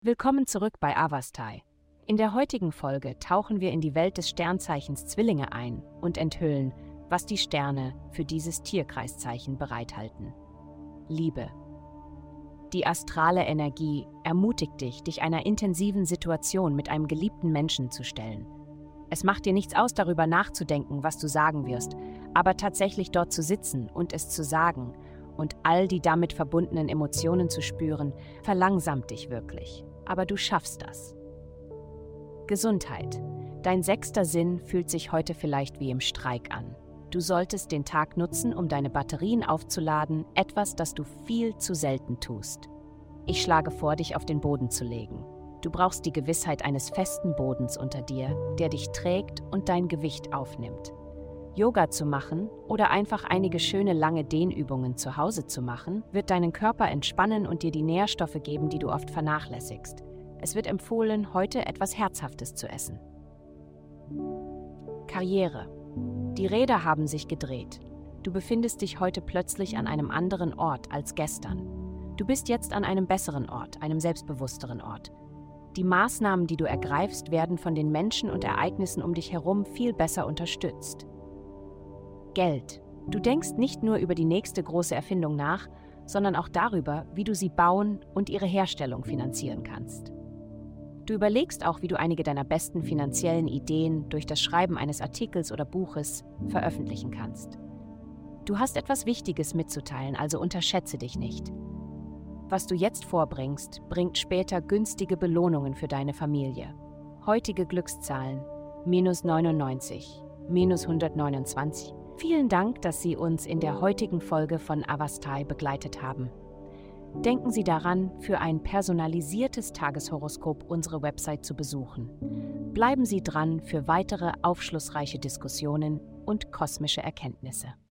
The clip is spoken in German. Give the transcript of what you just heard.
Willkommen zurück bei Avastai. In der heutigen Folge tauchen wir in die Welt des Sternzeichens Zwillinge ein und enthüllen, was die Sterne für dieses Tierkreiszeichen bereithalten. Liebe. Die astrale Energie ermutigt dich, dich einer intensiven Situation mit einem geliebten Menschen zu stellen. Es macht dir nichts aus, darüber nachzudenken, was du sagen wirst, aber tatsächlich dort zu sitzen und es zu sagen und all die damit verbundenen Emotionen zu spüren, verlangsamt dich wirklich. Aber du schaffst das. Gesundheit. Dein sechster Sinn fühlt sich heute vielleicht wie im Streik an. Du solltest den Tag nutzen, um deine Batterien aufzuladen, etwas, das du viel zu selten tust. Ich schlage vor, dich auf den Boden zu legen. Du brauchst die Gewissheit eines festen Bodens unter dir, der dich trägt und dein Gewicht aufnimmt. Yoga zu machen oder einfach einige schöne lange Dehnübungen zu Hause zu machen, wird deinen Körper entspannen und dir die Nährstoffe geben, die du oft vernachlässigst. Es wird empfohlen, heute etwas Herzhaftes zu essen. Karriere. Die Räder haben sich gedreht. Du befindest dich heute plötzlich an einem anderen Ort als gestern. Du bist jetzt an einem besseren Ort, einem selbstbewussteren Ort. Die Maßnahmen, die du ergreifst, werden von den Menschen und Ereignissen um dich herum viel besser unterstützt. Geld. Du denkst nicht nur über die nächste große Erfindung nach, sondern auch darüber, wie du sie bauen und ihre Herstellung finanzieren kannst. Du überlegst auch, wie du einige deiner besten finanziellen Ideen durch das Schreiben eines Artikels oder Buches veröffentlichen kannst. Du hast etwas Wichtiges mitzuteilen, also unterschätze dich nicht. Was du jetzt vorbringst, bringt später günstige Belohnungen für deine Familie. Heutige Glückszahlen minus 99, minus 129. Vielen Dank, dass Sie uns in der heutigen Folge von Avastai begleitet haben. Denken Sie daran, für ein personalisiertes Tageshoroskop unsere Website zu besuchen. Bleiben Sie dran für weitere aufschlussreiche Diskussionen und kosmische Erkenntnisse.